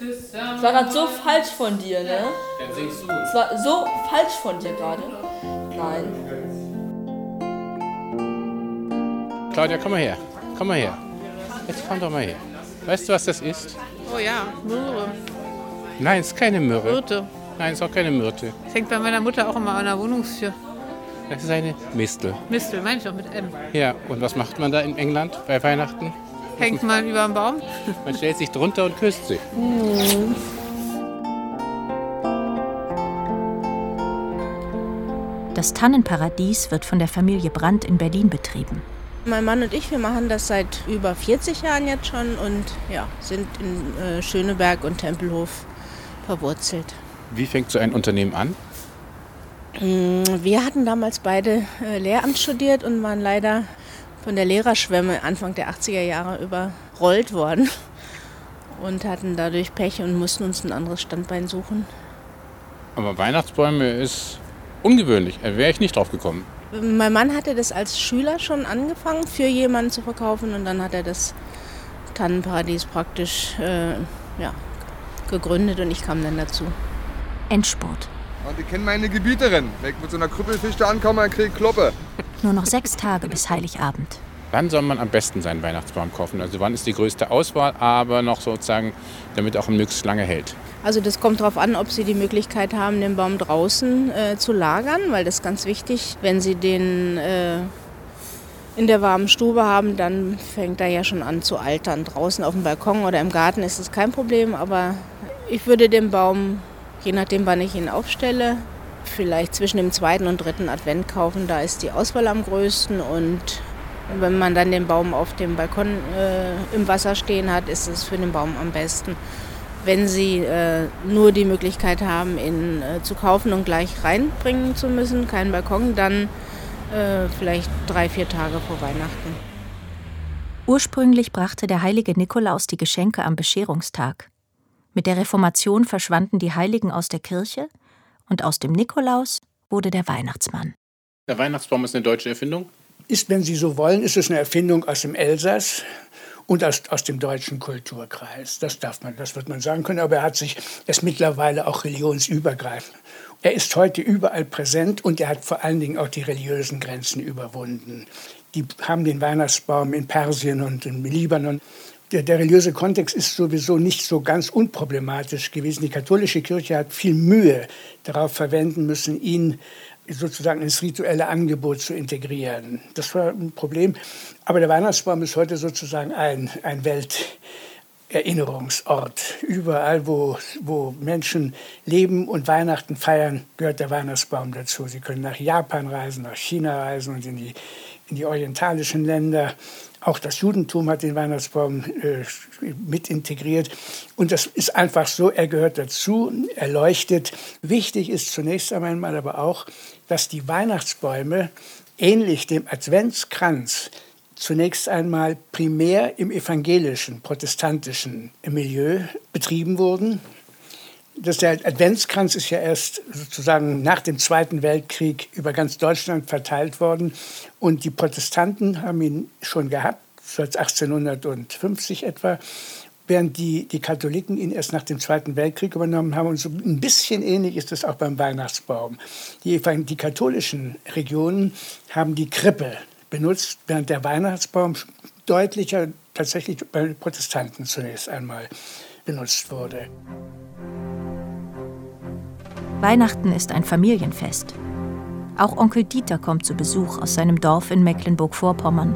Das war gerade so falsch von dir, ne? Dann singst du. Das war so falsch von dir gerade. Nein. Claudia, komm mal her. Komm mal her. Jetzt komm doch mal her. Weißt du, was das ist? Oh ja, Möhre. Nein, es ist keine Myrrhe. Myrte. Nein, es ist auch keine Myrte. Das hängt bei meiner Mutter auch immer an der Wohnungstür. Das ist eine Mistel. Mistel, meine ich doch mit M. Ja, und was macht man da in England bei Weihnachten? Hängt man über dem Baum? Man stellt sich drunter und küsst sie. Das Tannenparadies wird von der Familie Brandt in Berlin betrieben. Mein Mann und ich, wir machen das seit über 40 Jahren jetzt schon und ja, sind in äh, Schöneberg und Tempelhof verwurzelt. Wie fängt so ein Unternehmen an? Mm, Wir hatten damals beide äh, Lehramt studiert und waren leider von der Lehrerschwemme Anfang der 80er Jahre überrollt worden und hatten dadurch Pech und mussten uns ein anderes Standbein suchen. Aber Weihnachtsbäume ist ungewöhnlich. Da wäre ich nicht drauf gekommen. Mein Mann hatte das als Schüler schon angefangen, für jemanden zu verkaufen und dann hat er das Tannenparadies praktisch äh, ja, gegründet und ich kam dann dazu. Endspurt. Und ich kenne meine Gebieterin. Wenn ich mit so einer Krüppelfisch da ankomme, dann krieg ich Kloppe. Nur noch sechs Tage bis Heiligabend. Wann soll man am besten seinen Weihnachtsbaum kaufen? Also wann ist die größte Auswahl, aber noch sozusagen, damit auch möglichst lange hält? Also das kommt darauf an, ob Sie die Möglichkeit haben, den Baum draußen äh, zu lagern, weil das ist ganz wichtig. Wenn Sie den äh, in der warmen Stube haben, dann fängt er ja schon an zu altern. Draußen auf dem Balkon oder im Garten ist es kein Problem, aber ich würde den Baum, je nachdem wann ich ihn aufstelle, vielleicht zwischen dem zweiten und dritten Advent kaufen. Da ist die Auswahl am größten und wenn man dann den Baum auf dem Balkon äh, im Wasser stehen hat, ist es für den Baum am besten. Wenn Sie äh, nur die Möglichkeit haben, ihn äh, zu kaufen und gleich reinbringen zu müssen, keinen Balkon, dann äh, vielleicht drei, vier Tage vor Weihnachten. Ursprünglich brachte der heilige Nikolaus die Geschenke am Bescherungstag. Mit der Reformation verschwanden die Heiligen aus der Kirche und aus dem Nikolaus wurde der Weihnachtsmann. Der Weihnachtsbaum ist eine deutsche Erfindung? Ist, wenn Sie so wollen, ist es eine Erfindung aus dem Elsass und aus, aus dem deutschen Kulturkreis. Das darf man, das wird man sagen können. Aber er hat sich, er ist mittlerweile auch religionsübergreifend. Er ist heute überall präsent und er hat vor allen Dingen auch die religiösen Grenzen überwunden. Die haben den Weihnachtsbaum in Persien und im Libanon. Der, der religiöse Kontext ist sowieso nicht so ganz unproblematisch gewesen. Die katholische Kirche hat viel Mühe darauf verwenden müssen, ihn sozusagen ins rituelle Angebot zu integrieren. Das war ein Problem. Aber der Weihnachtsbaum ist heute sozusagen ein, ein Welterinnerungsort. Überall, wo, wo Menschen leben und Weihnachten feiern, gehört der Weihnachtsbaum dazu. Sie können nach Japan reisen, nach China reisen und in die, in die orientalischen Länder. Auch das Judentum hat den Weihnachtsbaum äh, mit integriert. Und das ist einfach so, er gehört dazu, er leuchtet. Wichtig ist zunächst einmal aber auch, dass die Weihnachtsbäume ähnlich dem Adventskranz zunächst einmal primär im evangelischen, protestantischen Milieu betrieben wurden. Das der Adventskranz ist ja erst sozusagen nach dem Zweiten Weltkrieg über ganz Deutschland verteilt worden. Und die Protestanten haben ihn schon gehabt, seit 1850 etwa, während die, die Katholiken ihn erst nach dem Zweiten Weltkrieg übernommen haben. Und so ein bisschen ähnlich ist es auch beim Weihnachtsbaum. Die, die katholischen Regionen haben die Krippe benutzt, während der Weihnachtsbaum deutlicher tatsächlich bei Protestanten zunächst einmal benutzt wurde. Weihnachten ist ein Familienfest. Auch Onkel Dieter kommt zu Besuch aus seinem Dorf in Mecklenburg-Vorpommern.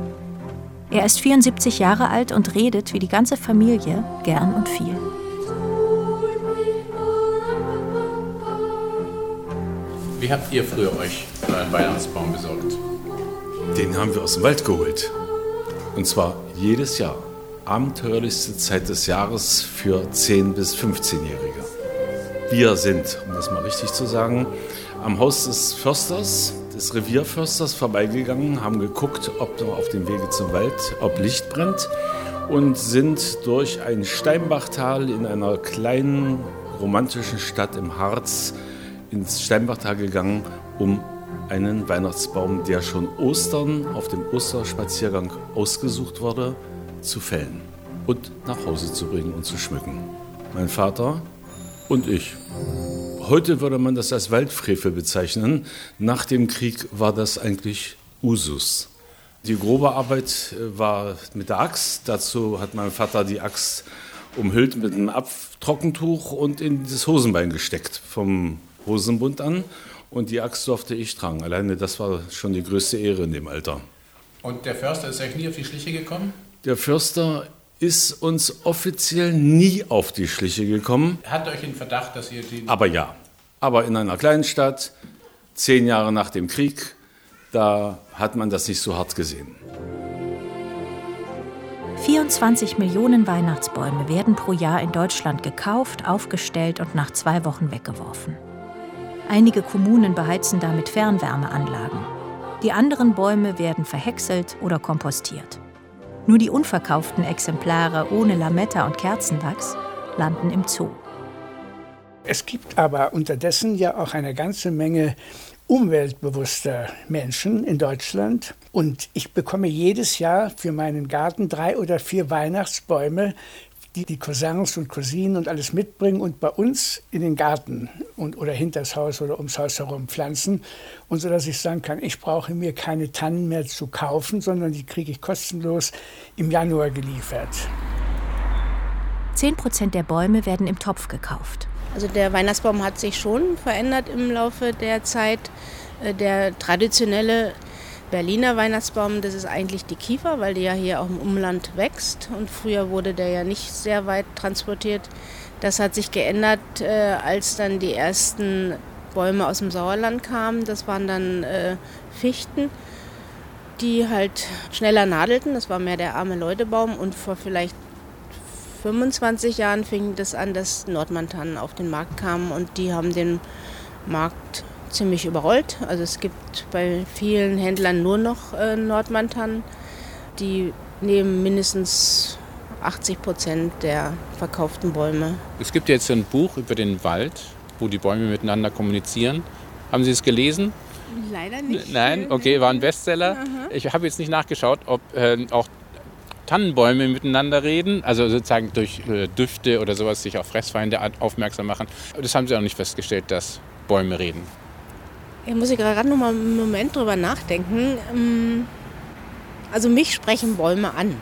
Er ist 74 Jahre alt und redet wie die ganze Familie gern und viel. Wie habt ihr früher euch euren Weihnachtsbaum besorgt? Den haben wir aus dem Wald geholt. Und zwar jedes Jahr. Abenteuerlichste Zeit des Jahres für 10- bis 15-Jährige. Wir sind, um das mal richtig zu sagen, am Haus des Försters, des Revierförsters vorbeigegangen, haben geguckt, ob auf dem Wege zum Wald, ob Licht brennt und sind durch ein Steinbachtal in einer kleinen romantischen Stadt im Harz ins Steinbachtal gegangen, um einen Weihnachtsbaum, der schon Ostern auf dem Osterspaziergang ausgesucht wurde, zu fällen und nach Hause zu bringen und zu schmücken. Mein Vater und ich. Heute würde man das als Waldfrevel bezeichnen. Nach dem Krieg war das eigentlich Usus. Die grobe Arbeit äh, war mit der Axt. Dazu hat mein Vater die Axt umhüllt mit einem Abtrockentuch und in das Hosenbein gesteckt, vom Hosenbund an. Und die Axt durfte ich tragen. Alleine das war schon die größte Ehre in dem Alter. Und der Förster ist euch nie auf die Schliche gekommen? Der Förster ist uns offiziell nie auf die Schliche gekommen. Hat euch in Verdacht, dass ihr die. Aber ja, aber in einer kleinen Stadt, zehn Jahre nach dem Krieg, da hat man das nicht so hart gesehen. 24 Millionen Weihnachtsbäume werden pro Jahr in Deutschland gekauft, aufgestellt und nach zwei Wochen weggeworfen. Einige Kommunen beheizen damit Fernwärmeanlagen. Die anderen Bäume werden verhäckselt oder kompostiert. Nur die unverkauften Exemplare ohne Lametta und Kerzenwachs landen im Zoo. Es gibt aber unterdessen ja auch eine ganze Menge umweltbewusster Menschen in Deutschland. Und ich bekomme jedes Jahr für meinen Garten drei oder vier Weihnachtsbäume, die die Cousins und Cousinen und alles mitbringen und bei uns in den Garten und, oder hinter das Haus oder ums Haus herum pflanzen. Und so dass ich sagen kann, ich brauche mir keine Tannen mehr zu kaufen, sondern die kriege ich kostenlos im Januar geliefert. 10 Prozent der Bäume werden im Topf gekauft. Also der Weihnachtsbaum hat sich schon verändert im Laufe der Zeit. Äh, Der traditionelle Berliner Weihnachtsbaum, das ist eigentlich die Kiefer, weil die ja hier auch im Umland wächst. Und früher wurde der ja nicht sehr weit transportiert. Das hat sich geändert, äh, als dann die ersten Bäume aus dem Sauerland kamen. Das waren dann äh, Fichten, die halt schneller nadelten. Das war mehr der arme Leutebaum. Und vor vielleicht 25 Jahren fing das an, dass Nordmantanen auf den Markt kamen und die haben den Markt ziemlich überrollt. Also es gibt bei vielen Händlern nur noch äh, Nordmantanen. Die nehmen mindestens 80 Prozent der verkauften Bäume. Es gibt jetzt ein Buch über den Wald, wo die Bäume miteinander kommunizieren. Haben Sie es gelesen? Leider nicht. Nein, okay, war ein Bestseller. Ich habe jetzt nicht nachgeschaut, ob äh, auch Tannenbäume miteinander reden, also sozusagen durch äh, Düfte oder sowas sich auf Fressfeinde aufmerksam machen. Das haben Sie auch nicht festgestellt, dass Bäume reden. Ich muss ich gerade noch mal einen Moment drüber nachdenken. Ähm, Also mich sprechen Bäume an.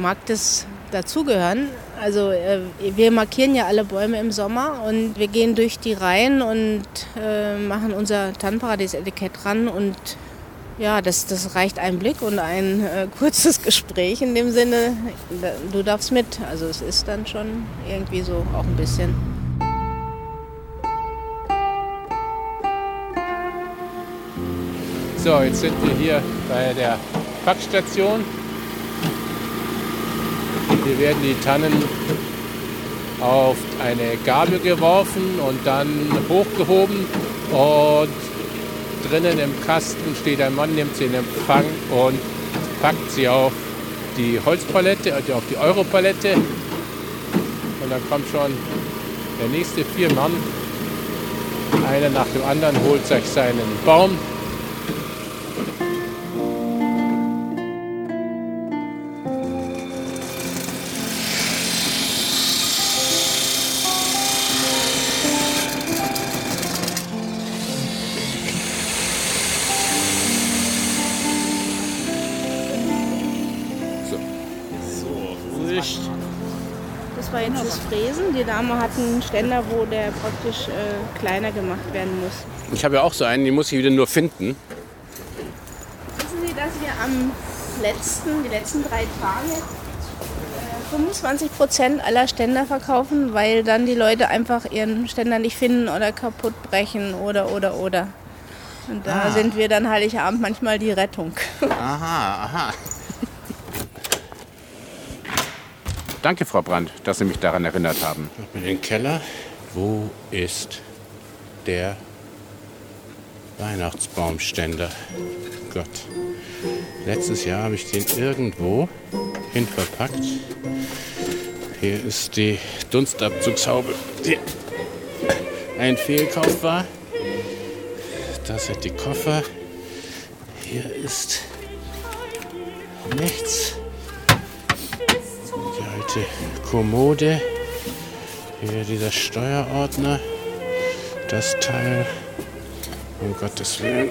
Mag das dazugehören. Also äh, wir markieren ja alle Bäume im Sommer und wir gehen durch die Reihen und äh, machen unser Tannenparadies-Etikett ran und ja, das, das reicht ein Blick und ein äh, kurzes Gespräch in dem Sinne, da- du darfst mit. Also es ist dann schon irgendwie so auch ein bisschen. So, jetzt sind wir hier bei der Packstation. Hier werden die Tannen auf eine Gabel geworfen und dann hochgehoben. Und drinnen im Kasten steht ein Mann, nimmt sie in Empfang und packt sie auf die Holzpalette, also auf die Europalette. Und dann kommt schon der nächste vier Mann. Einer nach dem anderen holt sich seinen Baum Die Dame hat einen Ständer, wo der praktisch äh, kleiner gemacht werden muss. Ich habe ja auch so einen, den muss ich wieder nur finden. Wissen Sie, dass wir am letzten, die letzten drei Tage äh, 25 Prozent aller Ständer verkaufen, weil dann die Leute einfach ihren Ständer nicht finden oder kaputt brechen oder oder oder. Und da Ah. sind wir dann Heiligabend manchmal die Rettung. Aha, aha. Danke, Frau Brandt, dass Sie mich daran erinnert haben. In den Keller. Wo ist der Weihnachtsbaumständer? Gott. Letztes Jahr habe ich den irgendwo hin verpackt. Hier ist die Dunstabzugshaube, die ein Fehlkauf war. Das sind die Koffer. Hier ist nichts. Die alte Kommode. Hier dieser Steuerordner. Das Teil. Um Gottes Willen.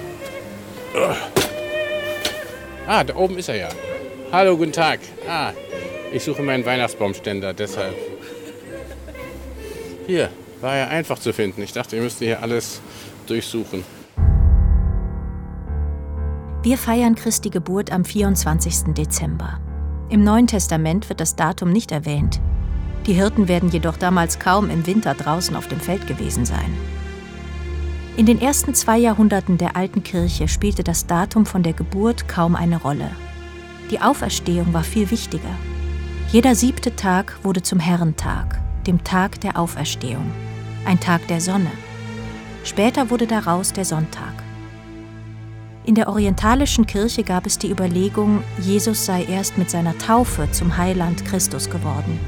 Ah, da oben ist er ja. Hallo, guten Tag. Ah, ich suche meinen Weihnachtsbaumständer, deshalb. Hier, war ja einfach zu finden. Ich dachte, ihr müsst hier alles durchsuchen. Wir feiern Christi Geburt am 24. Dezember. Im Neuen Testament wird das Datum nicht erwähnt. Die Hirten werden jedoch damals kaum im Winter draußen auf dem Feld gewesen sein. In den ersten zwei Jahrhunderten der alten Kirche spielte das Datum von der Geburt kaum eine Rolle. Die Auferstehung war viel wichtiger. Jeder siebte Tag wurde zum Herrentag, dem Tag der Auferstehung, ein Tag der Sonne. Später wurde daraus der Sonntag. In der orientalischen Kirche gab es die Überlegung, Jesus sei erst mit seiner Taufe zum Heiland Christus geworden.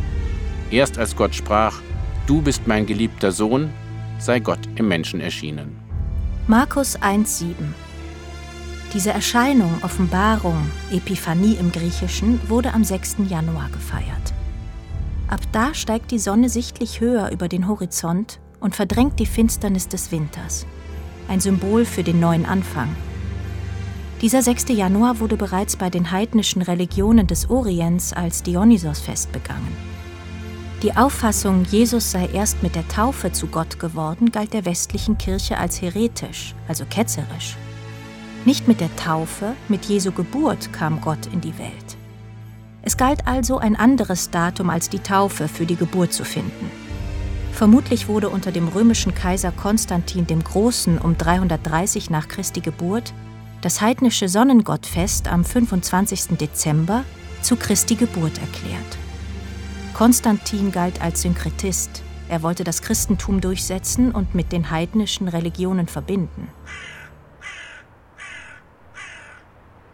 Erst als Gott sprach, Du bist mein geliebter Sohn, sei Gott im Menschen erschienen. Markus 1,7 Diese Erscheinung, Offenbarung, Epiphanie im Griechischen, wurde am 6. Januar gefeiert. Ab da steigt die Sonne sichtlich höher über den Horizont und verdrängt die Finsternis des Winters. Ein Symbol für den neuen Anfang. Dieser 6. Januar wurde bereits bei den heidnischen Religionen des Orients als Dionysos-Fest begangen. Die Auffassung, Jesus sei erst mit der Taufe zu Gott geworden, galt der westlichen Kirche als heretisch, also ketzerisch. Nicht mit der Taufe, mit Jesu Geburt kam Gott in die Welt. Es galt also ein anderes Datum als die Taufe für die Geburt zu finden. Vermutlich wurde unter dem römischen Kaiser Konstantin dem Großen um 330 nach Christi Geburt das heidnische Sonnengottfest am 25. Dezember zu Christi Geburt erklärt. Konstantin galt als Synkretist. Er wollte das Christentum durchsetzen und mit den heidnischen Religionen verbinden.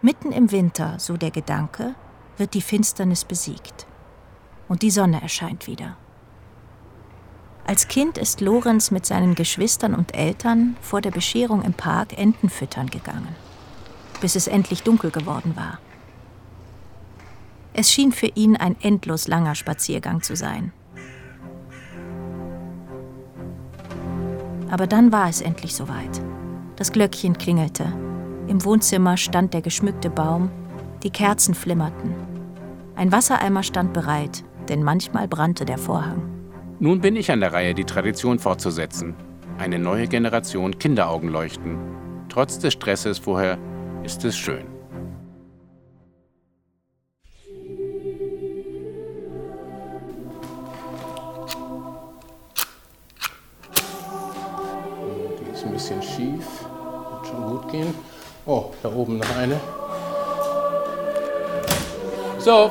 Mitten im Winter, so der Gedanke, wird die Finsternis besiegt. Und die Sonne erscheint wieder. Als Kind ist Lorenz mit seinen Geschwistern und Eltern vor der Bescherung im Park Enten füttern gegangen, bis es endlich dunkel geworden war. Es schien für ihn ein endlos langer Spaziergang zu sein. Aber dann war es endlich soweit. Das Glöckchen klingelte. Im Wohnzimmer stand der geschmückte Baum, die Kerzen flimmerten. Ein Wassereimer stand bereit, denn manchmal brannte der Vorhang. Nun bin ich an der Reihe, die Tradition fortzusetzen. Eine neue Generation Kinderaugen leuchten. Trotz des Stresses vorher ist es schön. Die ist ein bisschen schief. Wird schon gut gehen. Oh, da oben noch eine. So.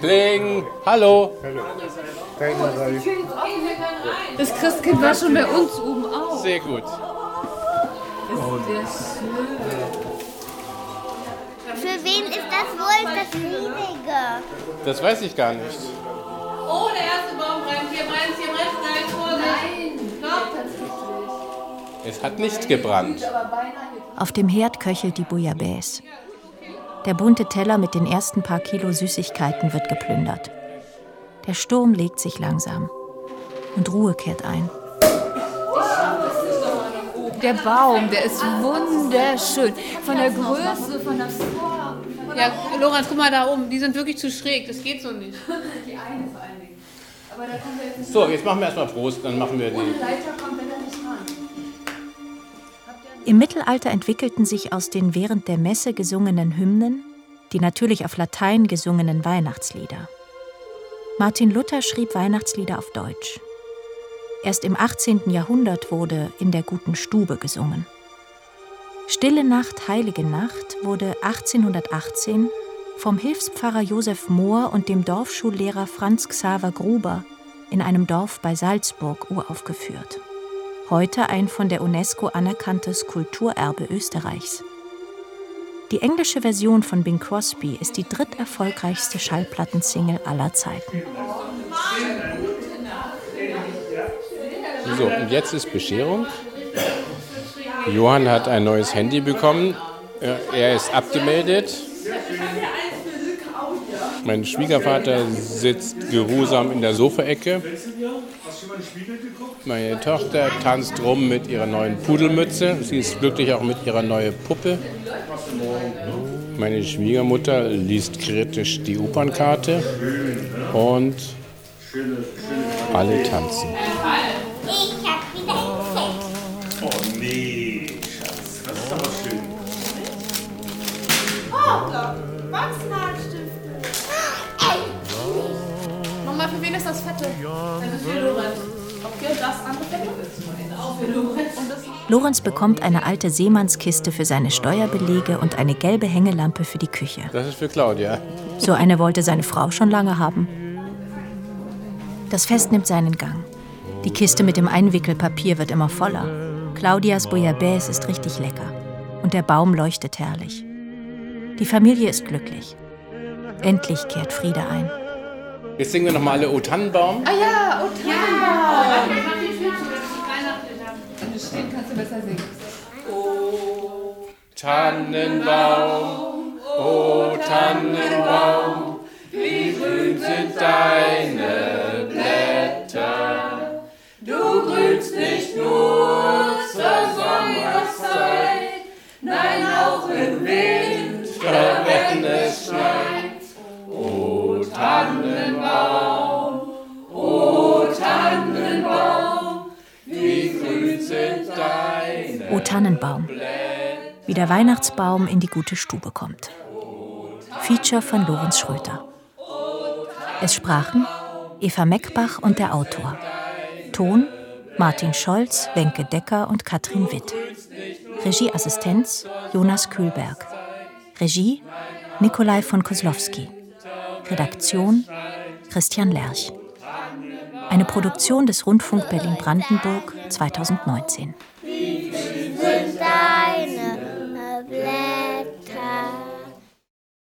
Kling. Hallo. Das Christkind war schon bei uns oben auch. Sehr gut. Für wen ist das wohl das Riesige? Das weiß ich gar nicht. Oh, der erste Baum brennt. Hier brennt, hier brennt. Vorsicht. Nein. Es hat nicht gebrannt. Auf dem Herd köchelt die Bouillabaisse. Der bunte Teller mit den ersten paar Kilo Süßigkeiten wird geplündert. Der Sturm legt sich langsam. Und Ruhe kehrt ein. Der Baum, der ist wunderschön. Von der Größe, von der Form. Ja, Lorenz, guck mal da oben. Die sind wirklich zu schräg. Das geht so nicht. Die eine vor allen Dingen. Aber da kommt er jetzt nicht So, jetzt machen wir erstmal Prost, dann machen wir Ohne die. Leiter kommt er da nicht ran. Im Mittelalter entwickelten sich aus den während der Messe gesungenen Hymnen die natürlich auf Latein gesungenen Weihnachtslieder. Martin Luther schrieb Weihnachtslieder auf Deutsch. Erst im 18. Jahrhundert wurde in der guten Stube gesungen. Stille Nacht, Heilige Nacht wurde 1818 vom Hilfspfarrer Josef Mohr und dem Dorfschullehrer Franz Xaver Gruber in einem Dorf bei Salzburg uraufgeführt. Heute ein von der UNESCO anerkanntes Kulturerbe Österreichs. Die englische Version von Bing Crosby ist die dritterfolgreichste Schallplattensingle aller Zeiten. So, und jetzt ist Bescherung. Johann hat ein neues Handy bekommen. Er- ist abgemeldet. Mein Schwiegervater sitzt geruhsam in der Sofaecke. Meine Tochter tanzt rum mit ihrer neuen Pudelmütze. Sie ist glücklich auch mit ihrer neuen Puppe. Meine Schwiegermutter liest kritisch die Opernkarte und alle tanzen. Mama, für wen ist das Fette? Das ist für Lorenz. Okay, das andere Fette ist auch für Lorenz. Und das Lorenz bekommt eine alte Seemannskiste für seine Steuerbelege und eine gelbe Hängelampe für die Küche. Das ist für Claudia. So eine wollte seine Frau schon lange haben. Das Fest nimmt seinen Gang. Die Kiste mit dem Einwickelpapier wird immer voller. Claudias Bouillabaisse ist richtig lecker. Und der Baum leuchtet herrlich. Die Familie ist glücklich. Endlich kehrt Friede ein. Jetzt singen wir nochmal alle O Tannenbaum. Ah ja, oh Tannenbaum. Haben. Wenn du stehen kannst du besser singen. Tannenbaum, o Tannenbaum, wie grün sind deine Blätter. Du grünst nicht nur zur Sommerszeit, nein auch im Winter, wenn es schneit. Tannenbaum, o Tannenbaum, wie grün sind deine O Tannenbaum. Wie der Weihnachtsbaum in die gute Stube kommt. Feature von Lorenz Schröter. Es sprachen Eva Meckbach und der Autor. Ton Martin Scholz, Wenke Decker und Katrin Witt. Regieassistenz Jonas Kühlberg. Regie Nikolai von Koslowski. Redaktion Christian Lerch. Eine Produktion des Rundfunk Berlin-Brandenburg 2019. Wie sind deine Blätter?